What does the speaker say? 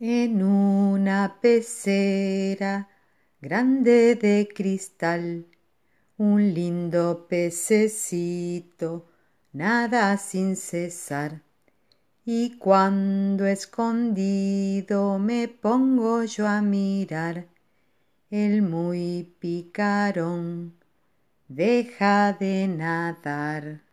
En una pecera grande de cristal, un lindo pececito nada sin cesar. Y cuando escondido me pongo yo a mirar, el muy picarón deja de nadar.